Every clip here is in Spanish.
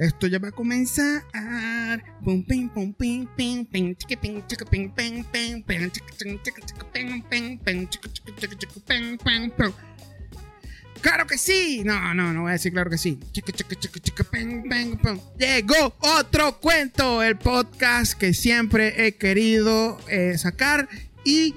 Esto ya va a comenzar. Pum, pim, pum, pim, pim, pim, chiqui, pim, chiqui, pim, pim, pim, pim, chiqui, chiqui, chiqui, pim, pim, pim, chiqui, chiqui, chiqui, chiqui, pim, pim, pim. ¡Claro que sí! No, no, no voy a decir claro que sí. Chiqui, chiqui, chiqui, chiqui, pim, pim, pim. Llegó otro cuento, el podcast que siempre he querido eh, sacar y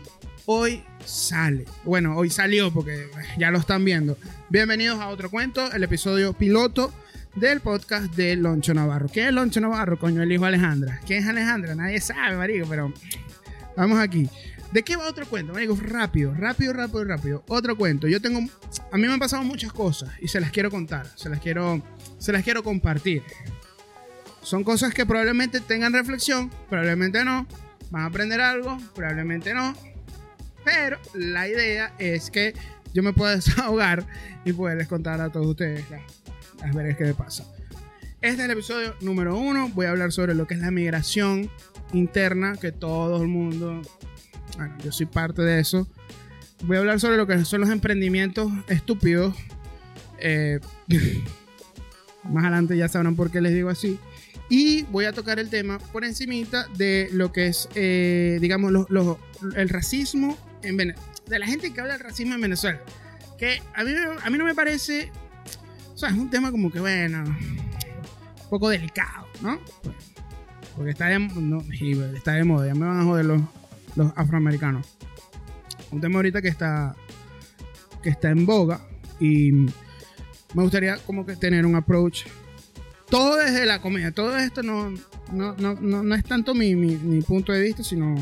hoy sale. Bueno, hoy salió porque ya lo están viendo. Bienvenidos a otro cuento, el episodio piloto del podcast de Loncho Navarro. ¿Quién es Loncho Navarro, coño? El hijo Alejandra. ¿Quién es Alejandra? Nadie sabe, marico, pero vamos aquí. ¿De qué va otro cuento? Marico, rápido, rápido, rápido, rápido. Otro cuento. Yo tengo... A mí me han pasado muchas cosas y se las quiero contar. Se las quiero, se las quiero compartir. Son cosas que probablemente tengan reflexión, probablemente no. Van a aprender algo, probablemente no. Pero la idea es que yo me pueda desahogar y poderles contar a todos ustedes a ver qué pasa. Este es el episodio número uno. Voy a hablar sobre lo que es la migración interna, que todo el mundo, bueno, yo soy parte de eso. Voy a hablar sobre lo que son los emprendimientos estúpidos. Eh, más adelante ya sabrán por qué les digo así. Y voy a tocar el tema por encimita de lo que es, eh, digamos, el racismo en Venezuela. De la gente que habla del racismo en Venezuela. Que a mí, a mí no me parece es un tema como que, bueno, un poco delicado, ¿no? Porque está de, está de moda, ya me van a joder los, los afroamericanos. Un tema ahorita que está, que está en boga y me gustaría como que tener un approach. Todo desde la comedia, todo esto no, no, no, no, es tanto mi, mi, mi punto de vista, sino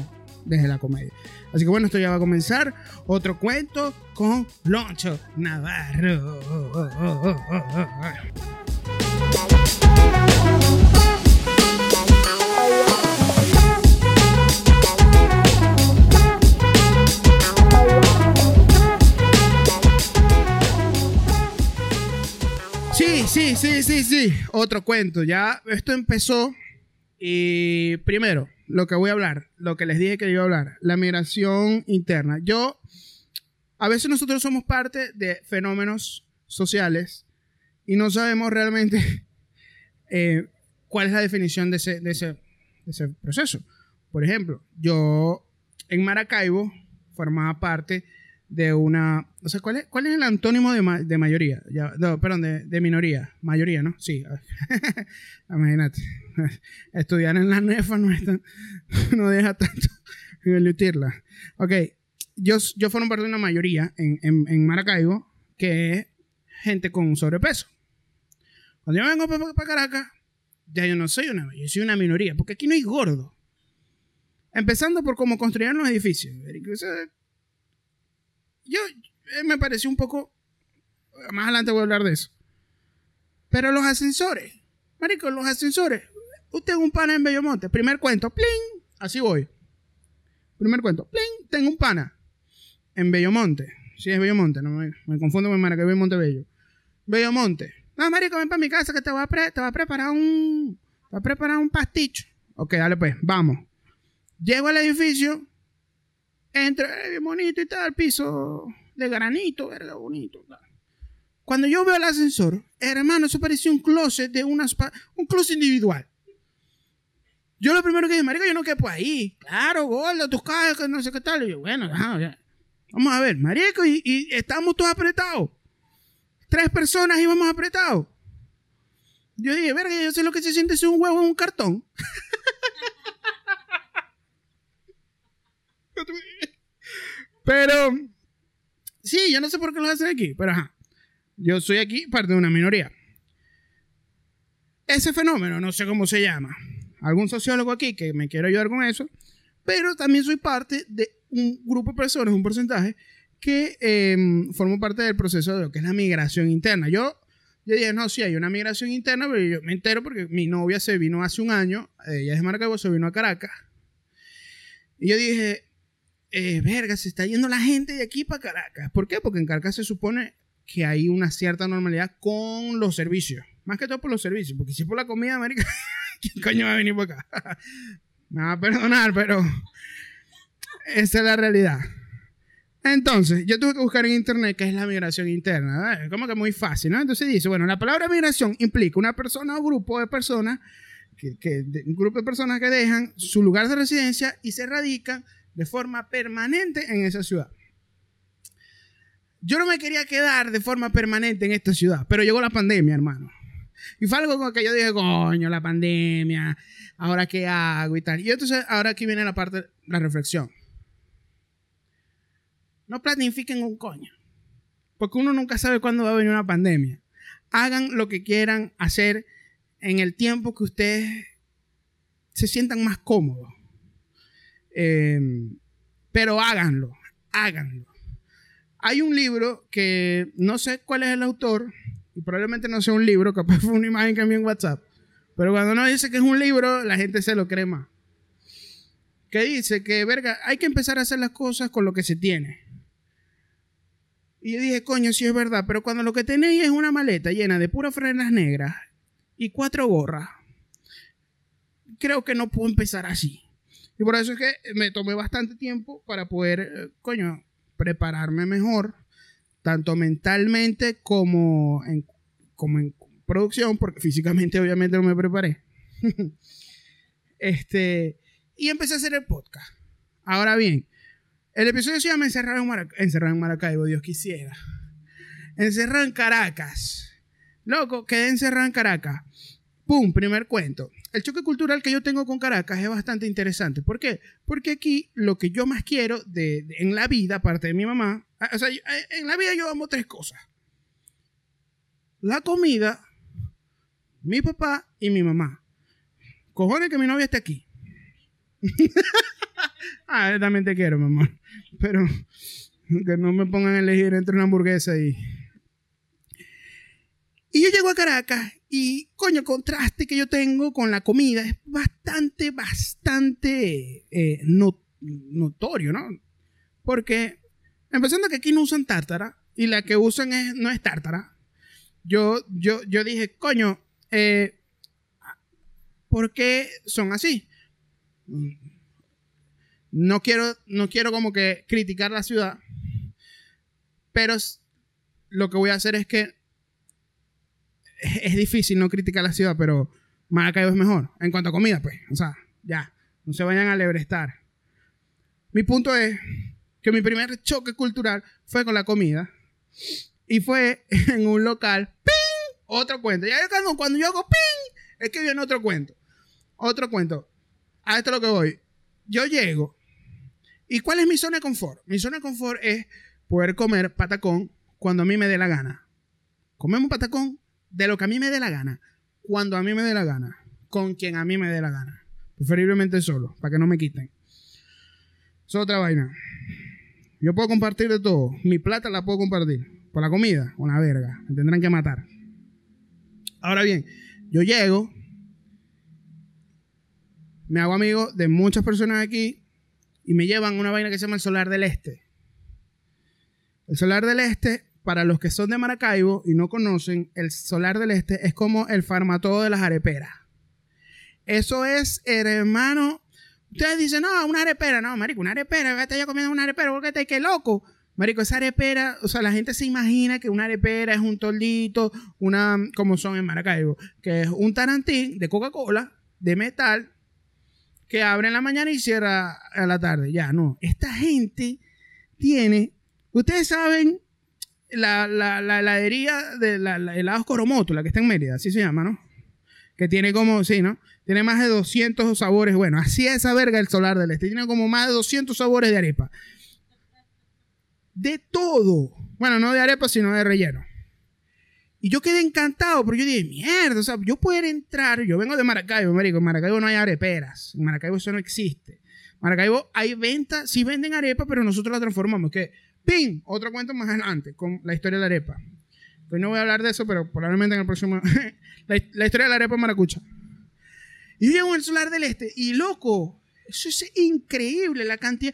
desde la comedia. Así que bueno, esto ya va a comenzar. Otro cuento con Loncho Navarro. Sí, sí, sí, sí, sí. Otro cuento. Ya esto empezó. Y primero, lo que voy a hablar, lo que les dije que iba a hablar, la migración interna. Yo, a veces nosotros somos parte de fenómenos sociales y no sabemos realmente eh, cuál es la definición de ese, de, ese, de ese proceso. Por ejemplo, yo en Maracaibo formaba parte de una. O sea, ¿cuál es, cuál es el antónimo de, de mayoría? no, perdón, de, de, minoría. Mayoría, ¿no? Sí. Imagínate. Estudiar en la NEFA no, no deja tanto dilutirla. Ok. Yo, yo formo parte de una mayoría en, en, en Maracaibo que es gente con sobrepeso. Cuando yo vengo para Caracas, ya yo no soy una yo soy una minoría, porque aquí no hay gordo. Empezando por cómo construyeron los edificios yo eh, me pareció un poco. Más adelante voy a hablar de eso. Pero los ascensores, Marico, los ascensores. Usted es un pana en Bellomonte. Primer cuento, ¡pling! Así voy. Primer cuento, ¡pling! Tengo un pana en Bellomonte. Sí, es Bellomonte, no me, me confundo con Maraca, Bellomonte Bello. Bellomonte. No, Marico, ven para mi casa que te voy a, te a preparar un. Te voy a preparar un pasticho. Ok, dale pues, vamos. Llego al edificio, Entra, bien bonito y tal, piso de granito, verga, bonito. Cuando yo veo el ascensor, hermano, eso parecía un closet de unas un closet individual. Yo lo primero que dije, marico, yo no quepo ahí. Claro, gordo, tus cajas, no sé qué tal. Y yo, bueno, vamos a ver, marico, y, y estamos todos apretados. Tres personas íbamos apretados. Yo dije, verga, yo sé lo que se siente ser un huevo en un cartón. Pero, sí, yo no sé por qué lo hacen aquí, pero ajá. Yo soy aquí parte de una minoría. Ese fenómeno, no sé cómo se llama. Algún sociólogo aquí que me quiera ayudar con eso. Pero también soy parte de un grupo de personas, un porcentaje, que eh, formo parte del proceso de lo que es la migración interna. Yo, yo dije, no, sí, hay una migración interna, pero yo me entero porque mi novia se vino hace un año, ella es Maracaibo, se vino a Caracas. Y yo dije, eh, verga, se está yendo la gente de aquí para Caracas. ¿Por qué? Porque en Caracas se supone que hay una cierta normalidad con los servicios. Más que todo por los servicios. Porque si por la comida, América, ¿quién coño va a venir por acá? Me va a perdonar, pero esa es la realidad. Entonces, yo tuve que buscar en internet qué es la migración interna. ¿verdad? Como que muy fácil, ¿no? Entonces dice, bueno, la palabra migración implica una persona o grupo de personas, que, un grupo de personas que dejan su lugar de residencia y se radican de forma permanente en esa ciudad. Yo no me quería quedar de forma permanente en esta ciudad, pero llegó la pandemia, hermano. Y fue algo con que yo dije, coño, la pandemia, ahora qué hago y tal. Y entonces, ahora aquí viene la parte, la reflexión. No planifiquen un coño. Porque uno nunca sabe cuándo va a venir una pandemia. Hagan lo que quieran hacer en el tiempo que ustedes se sientan más cómodos. Eh, pero háganlo, háganlo. Hay un libro que no sé cuál es el autor, y probablemente no sea un libro, capaz fue una imagen que envié en WhatsApp. Pero cuando uno dice que es un libro, la gente se lo cree más. Que dice que, verga, hay que empezar a hacer las cosas con lo que se tiene. Y yo dije, coño, sí es verdad, pero cuando lo que tenéis es una maleta llena de puras frenas negras y cuatro gorras, creo que no puedo empezar así. Y por eso es que me tomé bastante tiempo para poder, eh, coño, prepararme mejor, tanto mentalmente como en, como en producción, porque físicamente obviamente no me preparé. este, y empecé a hacer el podcast. Ahora bien, el episodio se llama Encerrado en, Encerrado en Maracaibo, Dios quisiera. Encerrado en Caracas. Loco, quedé encerrado en Caracas. Pum, primer cuento. El choque cultural que yo tengo con Caracas es bastante interesante. ¿Por qué? Porque aquí lo que yo más quiero de, en la vida, aparte de mi mamá, ah, o sea, eh, en la vida yo amo tres cosas. La comida, mi papá y mi mamá. Cojones que mi novia esté aquí. ah, también te quiero, mamá. Pero que no me pongan a elegir entre una hamburguesa y... Y yo llego a Caracas y, coño, el contraste que yo tengo con la comida es bastante, bastante eh, no- notorio, ¿no? Porque, empezando que aquí no usan tártara y la que usan es, no es tártara. Yo, yo, yo dije, coño, eh, ¿por qué son así? No quiero, no quiero como que criticar la ciudad, pero lo que voy a hacer es que es, difícil no criticar la ciudad, pero Maracaibo es mejor en cuanto a comida, pues. O sea, ya, no se vayan a lebrestar. Mi punto es que mi primer choque cultural fue con la comida y fue en un local, ¡ping! Otro cuento. Ya cuando, cuando yo hago ¡ping! Es que viene otro cuento. Otro cuento. A esto es lo que voy. Yo llego. ¿Y cuál es mi zona de confort? Mi zona de confort es poder comer patacón cuando a mí me dé la gana. Comemos patacón de lo que a mí me dé la gana. Cuando a mí me dé la gana. Con quien a mí me dé la gana. Preferiblemente solo, para que no me quiten. Es otra vaina. Yo puedo compartir de todo. Mi plata la puedo compartir. Por la comida, una verga. Me tendrán que matar. Ahora bien, yo llego. Me hago amigo de muchas personas aquí. Y me llevan una vaina que se llama el Solar del Este. El Solar del Este, para los que son de Maracaibo y no conocen, el Solar del Este es como el farmatodo de las areperas. Eso es, hermano. Ustedes dicen, no, una arepera. No, marico, una arepera. Vete ya comiendo una arepera. ¿Por qué te qué loco? Marico, esa arepera, o sea, la gente se imagina que una arepera es un toldito, una, como son en Maracaibo, que es un tarantín de Coca-Cola, de metal, que abre en la mañana y cierra a la tarde. Ya, no. Esta gente tiene, ustedes saben, la, la, la heladería de la, la helados Coromoto, la que está en Mérida, así se llama, ¿no? Que tiene como, sí, ¿no? Tiene más de 200 sabores. Bueno, así es esa verga el solar del este. Tiene como más de 200 sabores de arepa. De todo. Bueno, no de arepa, sino de relleno. Y yo quedé encantado, pero yo dije, mierda, o sea, yo poder entrar, yo vengo de Maracaibo, marico, en Maracaibo no hay areperas, en Maracaibo eso no existe. Maracaibo hay venta, sí venden arepa, pero nosotros la transformamos, que, ¡ping! Otro cuento más adelante con la historia de la arepa. Hoy no voy a hablar de eso, pero probablemente en el próximo, la, la historia de la arepa maracucha. Y yo llego al solar del este, y loco, eso es increíble, la cantidad,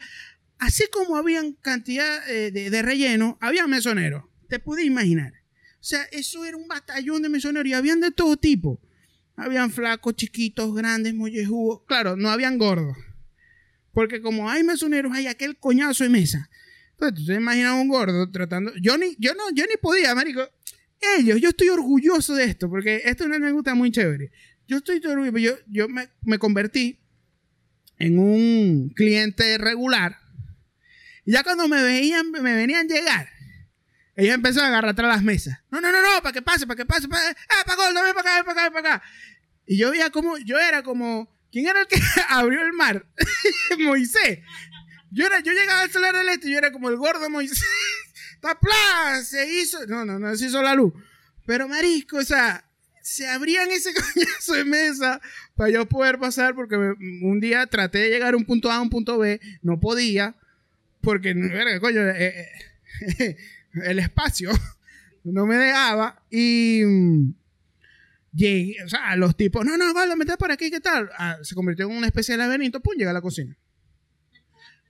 así como habían cantidad eh, de, de relleno, había mesoneros, te pude imaginar. O sea, eso era un batallón de mesoneros y habían de todo tipo. Habían flacos, chiquitos, grandes, mollejudos. Claro, no habían gordos. Porque como hay mesoneros, hay aquel coñazo de mesa. Entonces, tú te imaginas un gordo tratando. Yo ni, yo no, yo ni podía, marico. Ellos, yo estoy orgulloso de esto, porque esto no me gusta muy chévere. Yo estoy orgulloso, yo, yo me, me convertí en un cliente regular. Y ya cuando me veían, me venían llegar, ellos empezaron a agarrar atrás las mesas. No, no, no, no, para que pase, para que pase, para, ah, para gordo, ven para acá, ven para acá, ven para acá. Y yo veía como, yo era como, ¿quién era el que abrió el mar? Moisés. Yo, era, yo llegaba al solar del este y yo era como el gordo Moisés. ¡Tapla! Se hizo. No, no, no se hizo la luz. Pero marisco, o sea, se abrían ese coñazo de mesa para yo poder pasar porque un día traté de llegar a un punto A a un punto B, no podía porque coño, eh, eh, el espacio no me dejaba y mm, llegué, o sea, los tipos, no, no, lo metes por aquí, ¿qué tal? Ah, se convirtió en una especie de laberinto, pum, llega a la cocina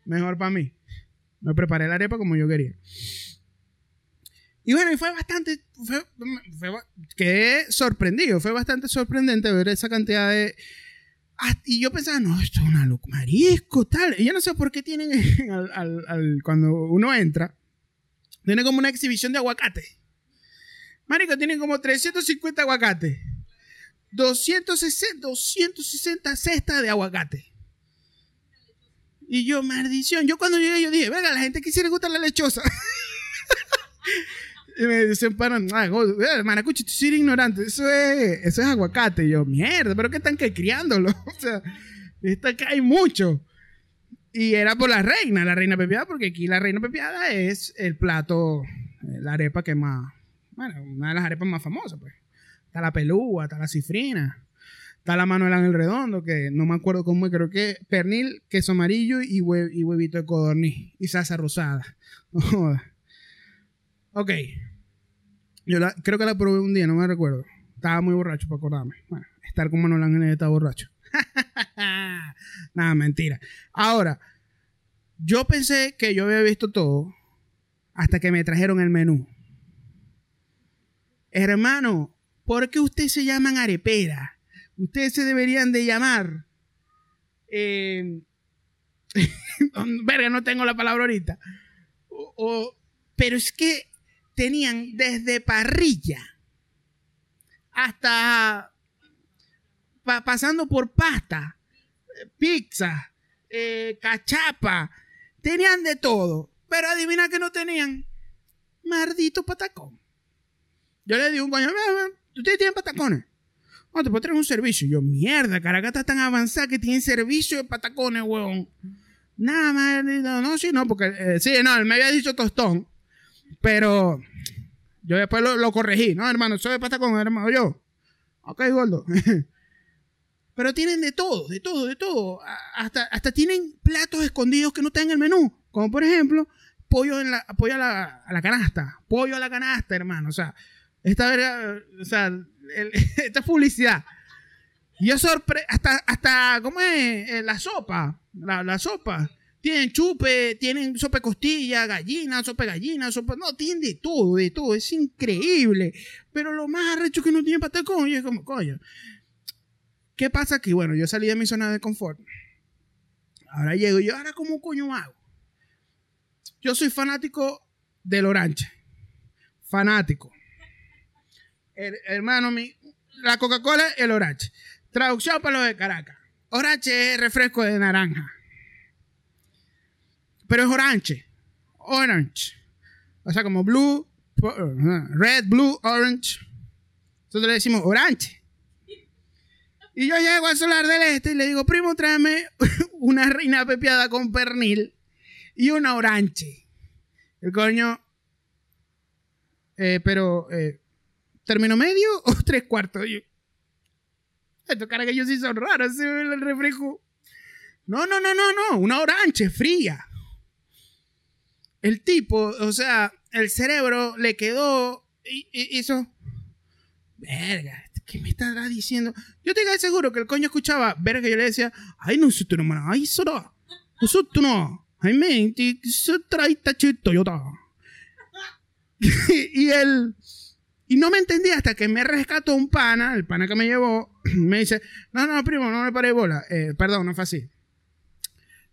mejor para mí. Me preparé la arepa como yo quería. Y bueno, y fue bastante, quedé sorprendido, fue bastante sorprendente ver esa cantidad de... Ah, y yo pensaba, no, esto es una locura, marisco, tal. Y yo no sé por qué tienen, cuando uno entra, tiene como una exhibición de aguacate. Marico, tienen como 350 aguacates. 260, 260 cestas de aguacate. Y yo, maldición. Yo cuando llegué, yo dije, venga, la gente quisiera gustar la lechosa. y me dicen, para, ah, maracucho, tú eres ignorante. Eso es, eso es aguacate. Y yo, mierda, pero ¿qué están que criándolo? o sea, esta acá hay mucho. Y era por la reina, la reina pepiada, porque aquí la reina pepiada es el plato, eh, la arepa que más, bueno, una de las arepas más famosas, pues. Está la pelúa, está la cifrina. Está la mano del ángel redondo, que no me acuerdo cómo es, creo que pernil, queso amarillo y, y huevito de codorniz y salsa rosada. ok. Yo creo que la probé un día, no me recuerdo. Estaba muy borracho para acordarme. Bueno, estar con Manuel Ángel está borracho. Nada, mentira. Ahora, yo pensé que yo había visto todo hasta que me trajeron el menú. Hermano, ¿por qué ustedes se llaman arepera? Ustedes se deberían de llamar. Eh, verga, no tengo la palabra ahorita. pero es que tenían desde parrilla hasta pasando por pasta, pizza, eh, cachapa, tenían de todo. Pero adivina que no tenían. Maldito patacón. Yo le digo un coño, ¿ustedes tienen patacones? No, te puedo traer un servicio. yo, mierda, Caracas está tan avanzada que tiene servicio de patacones, weón. Nada más, no, no, sí, no, porque, eh, sí, no, él me había dicho tostón, pero yo después lo, corregí. No, hermano, soy de patacón, hermano, yo. Ok, gordo. pero tienen de todo, de todo, de todo. Hasta, hasta tienen platos escondidos que no están en el menú. Como por ejemplo, pollo, en la, pollo a, la, la canasta. Pollo a la canasta, hermano. O sea, esta verga, o sea, esta publicidad. Yo sorpre hasta, hasta, ¿cómo es? Eh, la sopa, la, sopa. Tienen chupe, tienen sopa de costilla, gallina, sopa gallina, sopa... No, tienen de todo, de todo. Es increíble. Pero lo más arrecho que no tiene patacón, y es como, coño. ¿Qué pasa aquí? Bueno, yo salí de mi zona de confort. Ahora llego yo, ahora cómo coño hago. Yo soy fanático del orange. Fanático hermano, mi, la Coca-Cola, el Orache. Traducción para los de Caracas. Orache es refresco de naranja. Pero es orange. Orange. O sea, como blue, red, blue, orange. Nosotros le decimos orange. Y yo llego al solar del este y le digo, primo, tráeme una reina pepiada con pernil y una orange. El coño. Eh, pero eh, ¿Término medio o tres cuartos? Yo, que ellos sí son raros, se ve el reflejo. No, no, no, no, no, una orange fría. El tipo, o sea, el cerebro le quedó y, hizo. Verga, ¿qué me estará diciendo? Yo te seguro que el coño escuchaba, verga, yo le decía, ay, no, tú no, ay, solo, tú no, ay, me, se trae tachito, yo Y él y no me entendí hasta que me rescató un pana, el pana que me llevó, me dice, no, no, primo, no me paré bola. Eh, perdón, no fue así.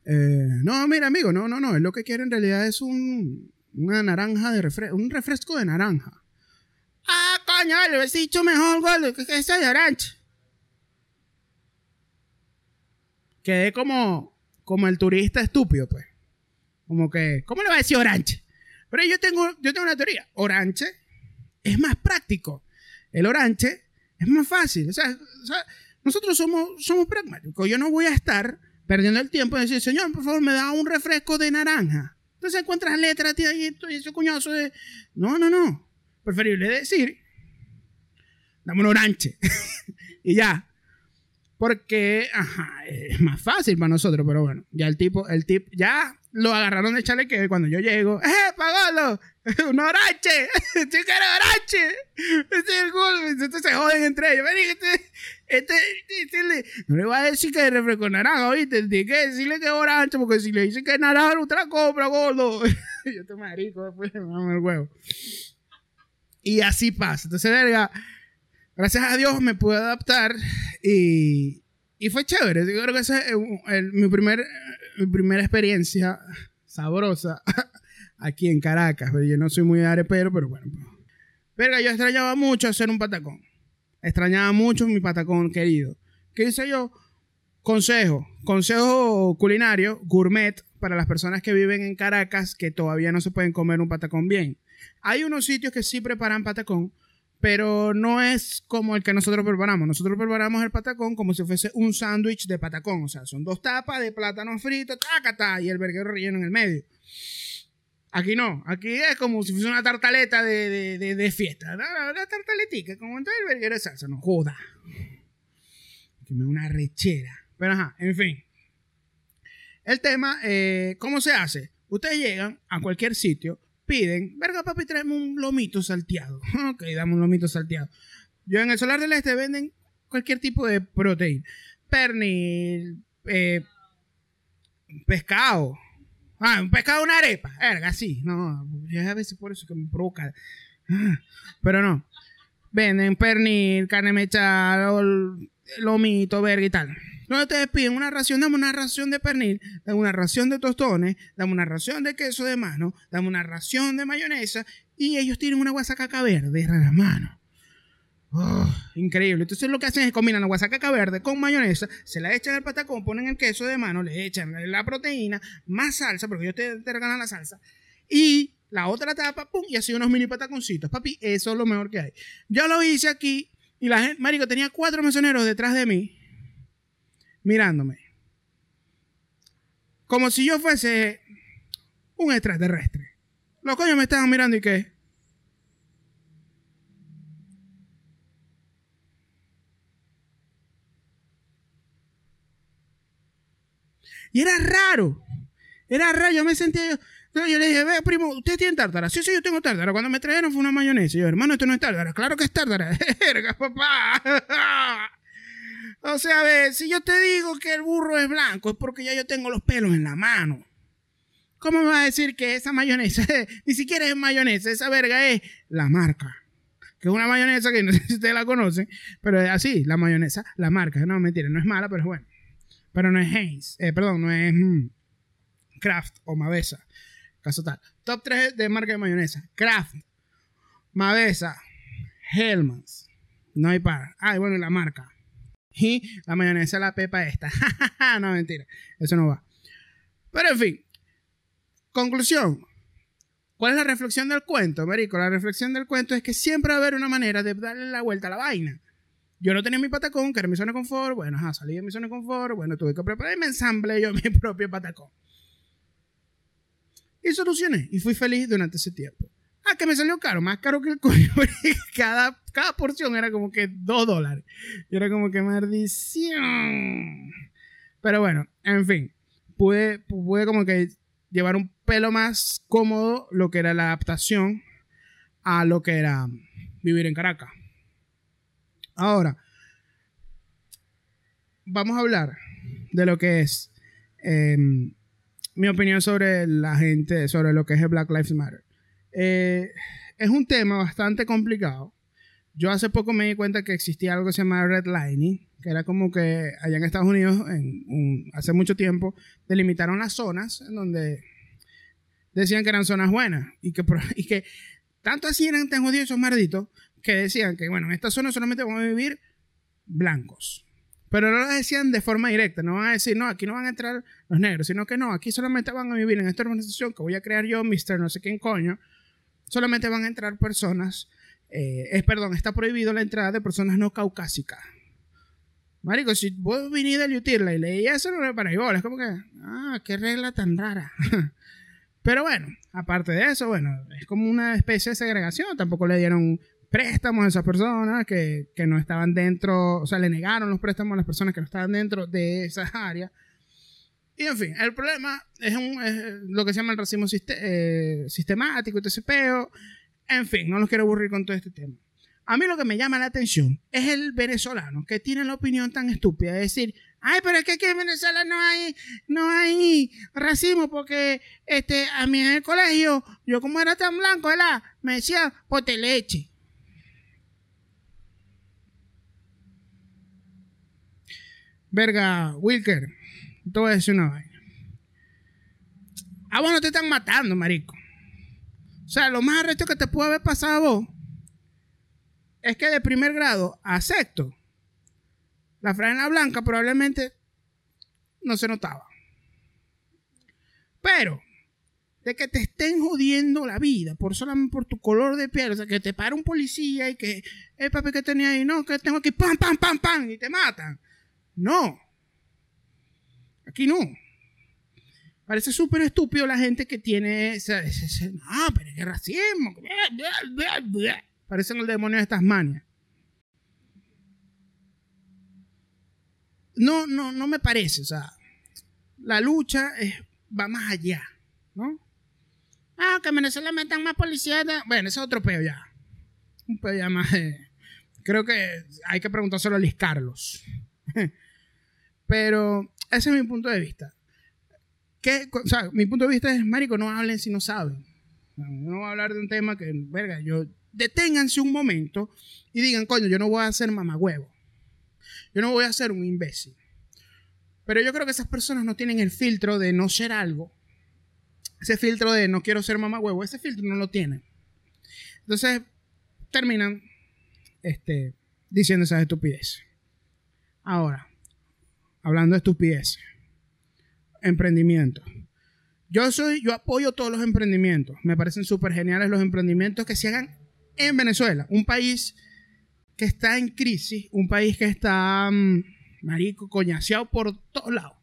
Eh, no, mira, amigo, no, no, no. Él lo que quiere en realidad es un, una naranja de refresco, un refresco de naranja. Ah, coño, le he dicho mejor, gordo, que ese de orange. Quedé como, como el turista estúpido, pues. Como que, ¿cómo le va a decir orange? Pero yo tengo, yo tengo una teoría. Orange es más práctico. El orange es más fácil. O sea, nosotros somos, somos pragmáticos. Yo no voy a estar perdiendo el tiempo y decir, señor, por favor, me da un refresco de naranja. Entonces encuentras letras tío, y ese cuñazo de... No, no, no. Preferible decir, dame un orange. y ya. Porque, es más fácil para nosotros, pero bueno, ya el tipo, el tip, ya lo agarraron de chaleque cuando yo llego, ¡eh, pagalo! ¡Un. Este es el gol. Entonces se joden entre ellos. Este, este, este, no le voy a decir que es refresco naranja, ¿oíste? Que decirle que es orange, porque si le dicen que es naranja, te la compra, gordo. yo te marico, después me el huevo. Y así pasa. Entonces, gracias a Dios me pude adaptar y, y fue chévere. Yo creo que esa es mi, primer, mi primera experiencia sabrosa aquí en Caracas. Yo no soy muy arepero, pero bueno. Verga, yo extrañaba mucho hacer un patacón. Extrañaba mucho mi patacón querido. ¿Qué hice yo? Consejo, consejo culinario, gourmet, para las personas que viven en Caracas que todavía no se pueden comer un patacón bien. Hay unos sitios que sí preparan patacón, pero no es como el que nosotros preparamos. Nosotros preparamos el patacón como si fuese un sándwich de patacón. O sea, son dos tapas de plátano frito, tacata, y el verguero relleno en el medio. Aquí no, aquí es como si fuese una tartaleta de, de, de, fiesta. Una, tartaletica, como entonces el verguero de salsa. No joda. Que me una rechera. Pero ajá, en fin. El tema, eh, ¿cómo se hace? Ustedes llegan a cualquier sitio, piden, verga papi, traemos un lomito salteado. ok, damos un lomito salteado. Yo en el Solar del Este venden cualquier tipo de proteína. Pernil, eh, pescado. Ah, un pescado, una arepa. Verga, sí. No, a veces por eso que me provoca. Ah, pero no. Venden pernil, carne mechada, lomito, verga y tal. No ustedes piden una ración, dame una ración de pernil, dame una ración de tostones, dame una ración de queso de mano, dame una ración de mayonesa y ellos tienen una guasacaca verde en la mano. Oh, increíble. Entonces lo que hacen es combinan la guasacaca verde con mayonesa, se la echan al patacón, ponen el queso de mano, le echan la proteína, más salsa, porque ellos te, te regalan la salsa, y la otra tapa, pum, y así unos mini pataconcitos. Papi, eso es lo mejor que hay. Yo lo hice aquí y la gente, marico, tenía cuatro mesoneros detrás de mí mirándome. Como si yo fuese un extraterrestre. Los coños me estaban mirando y qué. Y era raro. Era raro. Yo me sentía. Yo, yo le dije, ve, primo, ¿usted tiene tártara? Sí, sí, yo tengo tártara. Cuando me trajeron fue una mayonesa. yo, hermano, esto no es tártara. Claro que es tártara. Verga, papá. O sea, a ver, si yo te digo que el burro es blanco, es porque ya yo tengo los pelos en la mano. ¿Cómo me va a decir que esa mayonesa, ni siquiera es mayonesa, esa verga es la marca? Que es una mayonesa que no sé si ustedes la conocen, pero es así, la mayonesa, la marca. No, mentira, no es mala, pero es buena. Pero no es Heinz, eh, perdón, no es mm, Kraft o Mavesa. Caso tal. Top 3 de marca de mayonesa. Kraft, Mavesa, Hellmann's. No hay para. Ah, bueno, la marca y la mayonesa la pepa esta. no, mentira. Eso no va. Pero en fin. Conclusión. ¿Cuál es la reflexión del cuento, Marico? La reflexión del cuento es que siempre va a haber una manera de darle la vuelta a la vaina. Yo no tenía mi patacón, que era mi zona de confort. Bueno, ajá, salí de mi zona de confort. Bueno, tuve que preparar y me ensamblé yo mi propio patacón. Y solucioné. Y fui feliz durante ese tiempo. Ah, que me salió caro, más caro que el coño. cada, cada porción era como que dos dólares. Y era como que maldición. Pero bueno, en fin. Pude, pude como que llevar un pelo más cómodo lo que era la adaptación a lo que era vivir en Caracas. Ahora, vamos a hablar de lo que es em, mi opinión sobre la gente, sobre lo que es el Black Lives Matter. Eh, es un tema bastante complicado. Yo hace poco me di cuenta que existía algo que se llama redlining, que era como que allá en Estados Unidos, hace mucho tiempo, delimitaron las zonas en donde decían que eran zonas buenas y que, y que tanto así eran tan jodidos esos malditos que decían que, bueno, en esta zona solamente van a vivir blancos. Pero no lo decían de forma directa, no van a decir, no, aquí no van a entrar los negros, sino que no, aquí solamente van a vivir en esta organización que voy a crear yo, Mr. no sé quién coño, solamente van a entrar personas, eh, es, perdón, está prohibido la entrada de personas no caucásicas. Marico, si vos vinís del Utirla y leí eso, no me para es como que, ah, qué regla tan rara. Pero bueno, aparte de eso, bueno, es como una especie de segregación, tampoco le dieron préstamos a esas personas que, que, no estaban dentro, o sea, le negaron los préstamos a las personas que no estaban dentro de esas áreas. Y en fin, el problema es, un, lo que se llama el racismo eh, sistemático, este peo. En fin, no los quiero aburrir con todo este tema. A mí lo que me llama la atención es el venezolano que tiene la opinión tan estúpida de decir, ay, pero es que aquí en Venezuela no hay, no hay racismo porque este, a mí en el colegio, yo como era tan blanco, ¿verdad? me decían, pote leche. Verga, Wilker, te voy a decir una vaina. Ah, bueno, te están matando, marico. O sea, lo más arrecho que te puede haber pasado a vos es que de primer grado a sexto, la franela blanca probablemente no se notaba. Pero, de que te estén jodiendo la vida por solamente por tu color de piel, o sea, que te para un policía y que, el papi que tenía ahí, no, que tengo aquí, pam, pam, pam, pam, y te matan. No. Aquí no. Parece súper estúpido la gente que tiene ese, no, pero es racismo. Parecen el demonio de estas manias. No, no, no me parece. O sea, la lucha va más allá, ¿no? Ah, que en Venezuela metan más policías. Bueno, ese es otro peo ya. Un peo ya más. creo que hay que preguntárselo a Luis Carlos. Pero ese es mi punto de vista. ¿Qué, o sea, mi punto de vista es, marico, no hablen si no saben. No voy a hablar de un tema que, verga, yo... Deténganse un momento y digan, coño, yo no voy a ser mamagüevo. Yo no voy a ser un imbécil. Pero yo creo que esas personas no tienen el filtro de no ser algo. Ese filtro de no quiero ser mamagüevo, ese filtro no lo tienen. Entonces, terminan este, diciendo esas estupideces. Ahora, hablando de estupidez, emprendimiento. Yo soy, yo apoyo todos los emprendimientos. Me parecen súper geniales los emprendimientos que se hagan en Venezuela, un país que está en crisis, un país que está, mm, marico, coñaseado por todos lados.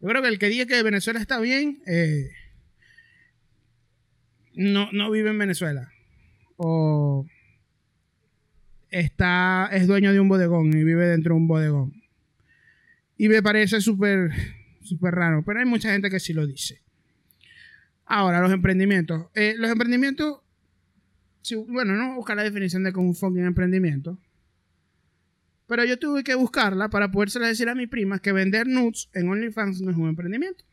Yo creo que el que diga que Venezuela está bien, eh, no, no vive en Venezuela. O está, es dueño de un bodegón y vive dentro de un bodegón. Y me parece súper, raro, pero hay mucha gente que sí lo dice. Ahora, los emprendimientos. Eh, los emprendimientos, bueno, no buscar la definición de un fucking emprendimiento. Pero yo tuve que buscarla para poderse decir a mi prima que vender nudes en OnlyFans no es un emprendimiento.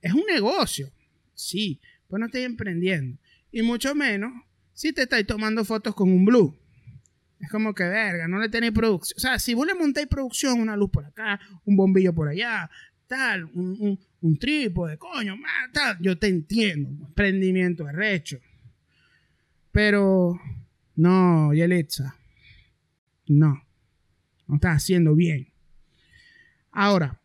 Es un negocio, sí, pero no estoy emprendiendo. Y mucho menos si te estáis tomando fotos con un blue. Es como que, verga, no le tenéis producción. O sea, si vos le montáis producción, una luz por acá, un bombillo por allá, tal, un, un, un trípode, coño, tal, yo te entiendo. Emprendimiento de recho. Pero, no, Yelitza. No. No estás haciendo bien. Ahora,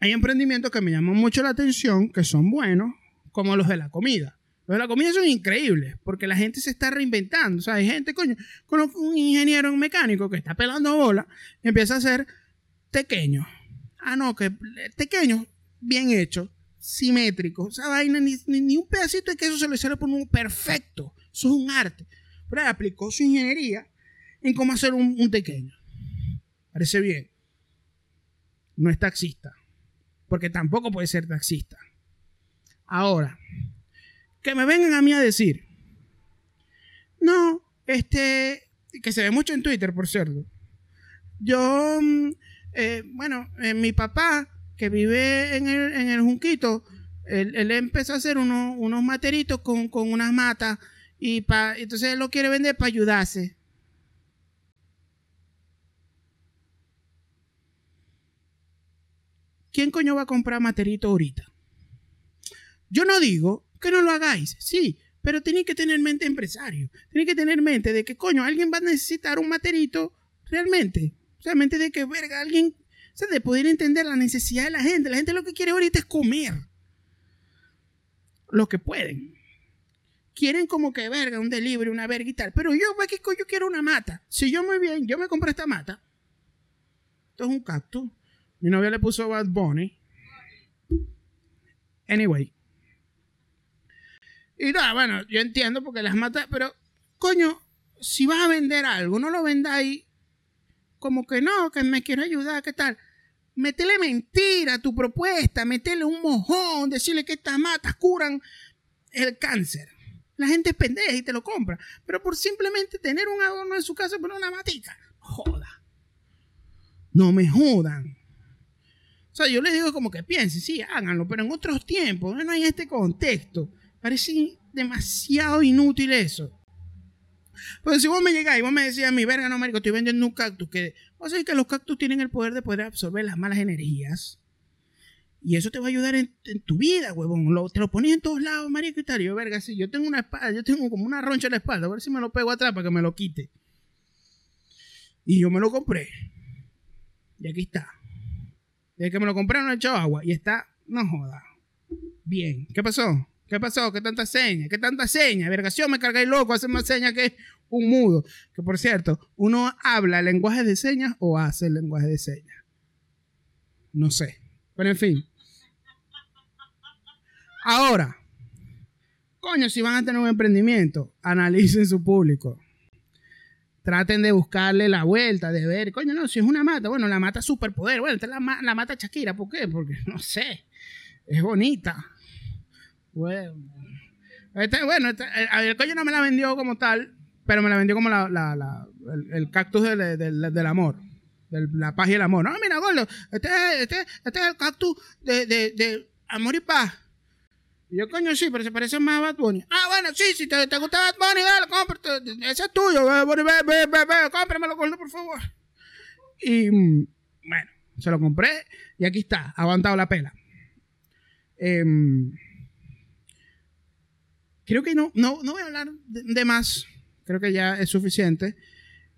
hay emprendimientos que me llaman mucho la atención, que son buenos, como los de la comida. De la comida son increíbles porque la gente se está reinventando. O sea, hay gente, coño, con un ingeniero mecánico que está pelando bola empieza a hacer pequeños. Ah, no, que pequeños, bien hechos, simétricos. O sea, vaina, ni, ni, un pedacito de queso se le sale por un perfecto. Eso es un arte. Pero él aplicó su ingeniería en cómo hacer un, un pequeño. Parece bien. No es taxista. Porque tampoco puede ser taxista. Ahora, que me vengan a mí a decir, no, este, que se ve mucho en Twitter, por cierto. Yo, mm, eh, bueno, eh, mi papá, que vive en el, en el Junquito, él, empezó a hacer uno, unos materitos con, con, unas matas y pa, entonces él lo quiere vender para ayudarse. ¿Quién coño va a comprar materito ahorita? Yo no digo que no lo hagáis, sí, pero tenéis que tener mente empresario. Tenéis que tener mente de que, coño, alguien va a necesitar un materito realmente. O sea, mente de que, verga, alguien. O sea, de poder entender la necesidad de la gente. La gente lo que quiere ahorita es comer. Lo que pueden. Quieren como que, verga, un delivery, una verga y tal. Pero yo, ¿qué coño quiero una mata? Si yo muy bien, yo me compré esta mata. Esto es un cactus. Mi novia le puso Bad Bunny. Anyway. Y nada, bueno, yo entiendo porque las matas, pero coño, si vas a vender algo, no lo vendáis como que no, que me quiero ayudar, ¿qué tal? Métele mentira a tu propuesta, métele un mojón, decirle que estas matas curan el cáncer. La gente es pendeja y te lo compra. Pero por simplemente tener un adorno en su casa, poner una matica. Joda. No me jodan. O sea, yo les digo como que piensen, sí, háganlo, pero en otros tiempos, no hay este contexto. Parece demasiado inútil eso. Pues si vos me llegáis y vos me decías, mi verga, no, marico, estoy vendiendo un cactus, que vos sabés que los cactus tienen el poder de poder absorber las malas energías. Y eso te va a ayudar en, tu vida, huevón. te lo pones en todos lados, marico, y tal. yo, verga, sí, yo tengo una espada, yo tengo como una roncha en la espalda, a ver si me lo pego atrás para que me lo quite. Y yo me lo compré. Y aquí está. Desde que me lo compré no he echado agua. Y está, no joda. Bien. ¿Qué pasó? ¿Qué pasó? ¿Qué tanta seña? ¿Qué tanta seña? Vergación, me cargáis loco, hace más señas que un mudo. Que por cierto, uno habla el lenguaje de señas o hace el lenguaje de señas. No sé. Pero en fin. Ahora, coño, si van a tener un emprendimiento, analicen su público. Traten de buscarle la vuelta, de ver, coño, no, si es una mata, bueno, la mata superpoder. Bueno, esta es la, la mata Shakira, ¿por qué? Porque, no sé, es bonita bueno, este, bueno este, el, coño no me la vendió como tal, pero me la vendió como la, la, el, cactus del, del, amor. De la paz y el amor. No, mira, gordo, este, este, este es el cactus de, de, amor y paz. Y yo, coño, sí, pero se parece más a Bad. Ah, bueno, sí, si te, te gusta Bad Bunny, dale, cómprate. Ese es tuyo, Bad Bunny, ve, ve, ve, ve, cómpramelo, gordo, por favor. Y, mm, bueno, se lo compré y aquí está, aguantado la pela. Eh, creo que no, no, no voy a hablar de, más. Creo que ya es suficiente.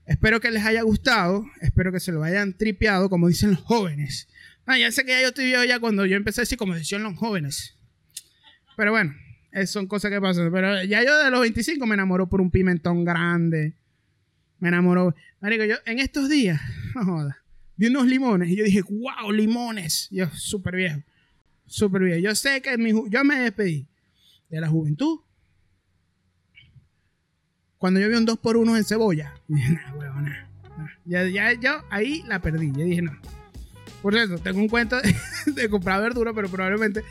Espero que les haya gustado. Espero que se lo hayan tripeado, como dicen los jóvenes. Ah, ya sé que ya yo estoy ya cuando yo empecé a decir como decían los jóvenes. Pero bueno, son cosas que pasan. Pero ya yo de los 25 me enamoró por un pimentón grande. Me enamoró. Marico, yo en estos días, no joda, vi unos limones y yo dije, wow, limones. Yo, súper viejo. Súper viejo. Yo sé que yo me despedí de la juventud cuando yo vi un 2 por 1 en cebolla, dije, nah, Ya, ya, yo ahí la perdí. Yo dije, no. Por cierto, tengo un cuento de, comprar verdura, pero probablemente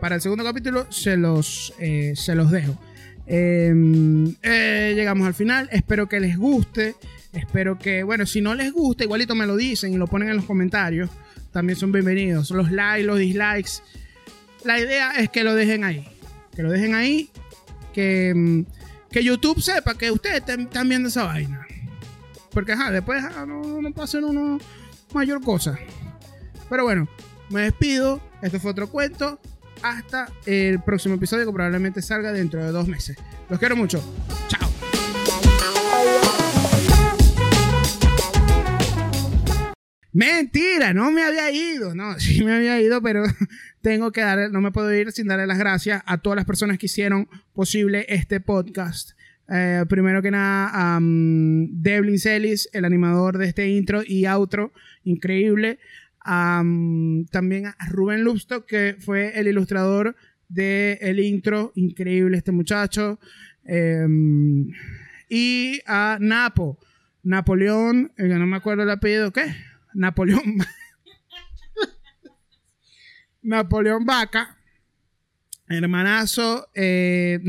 para el segundo capítulo se los, eh, se los dejo. Em, eh, llegamos al final. Espero que les guste. Espero que, bueno, si no les gusta, igualito me lo dicen y lo ponen en los comentarios. También son bienvenidos. Los likes, los dislikes. La idea es que lo dejen ahí. Que lo dejen ahí. Que em, que YouTube sepa que ustedes están viendo esa vaina. Porque, ajá, después no, no pasen uno mayor cosa. Pero bueno, me despido. Este fue otro cuento. Hasta el próximo episodio que probablemente salga dentro de dos meses. Los quiero mucho. Chao. Mentira, no me había ido. No, sí me había ido, pero tengo que darle, no me puedo ir sin darle las gracias a todas las personas que hicieron posible este podcast. Eh, primero que nada, Devlin Celis, el animador de este intro y outro, increíble. también a Rubén Lupstock, que fue el ilustrador del el intro, increíble este muchacho. Em, y a Napo, Napoleón, que no me acuerdo el apellido, ¿qué? Napoleón. Napoleón Vaca, hermanazo. Eh,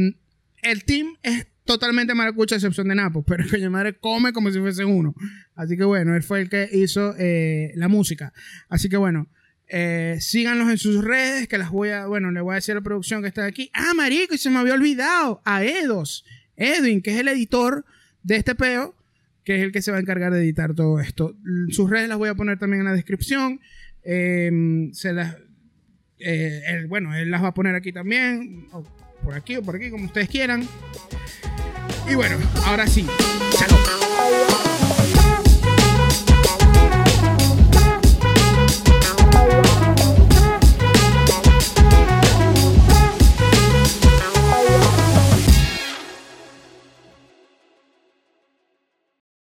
el team es totalmente maracucha, a excepción de Napo, pero que mi madre come como si fuese uno. Así que bueno, él fue el que hizo eh, la música. Así que bueno, eh, síganlos en sus redes, que las voy a, bueno, le voy a decir a la producción que está aquí. Ah, marico, y se me había olvidado, a Edos, Edwin, que es el editor de este peo, que es el que se va a encargar de editar todo esto. Sus redes las voy a poner también en la descripción. Em, se las, eh, bueno, él las va a poner aquí también, o por aquí o por aquí, como ustedes quieran. Y bueno, ahora sí.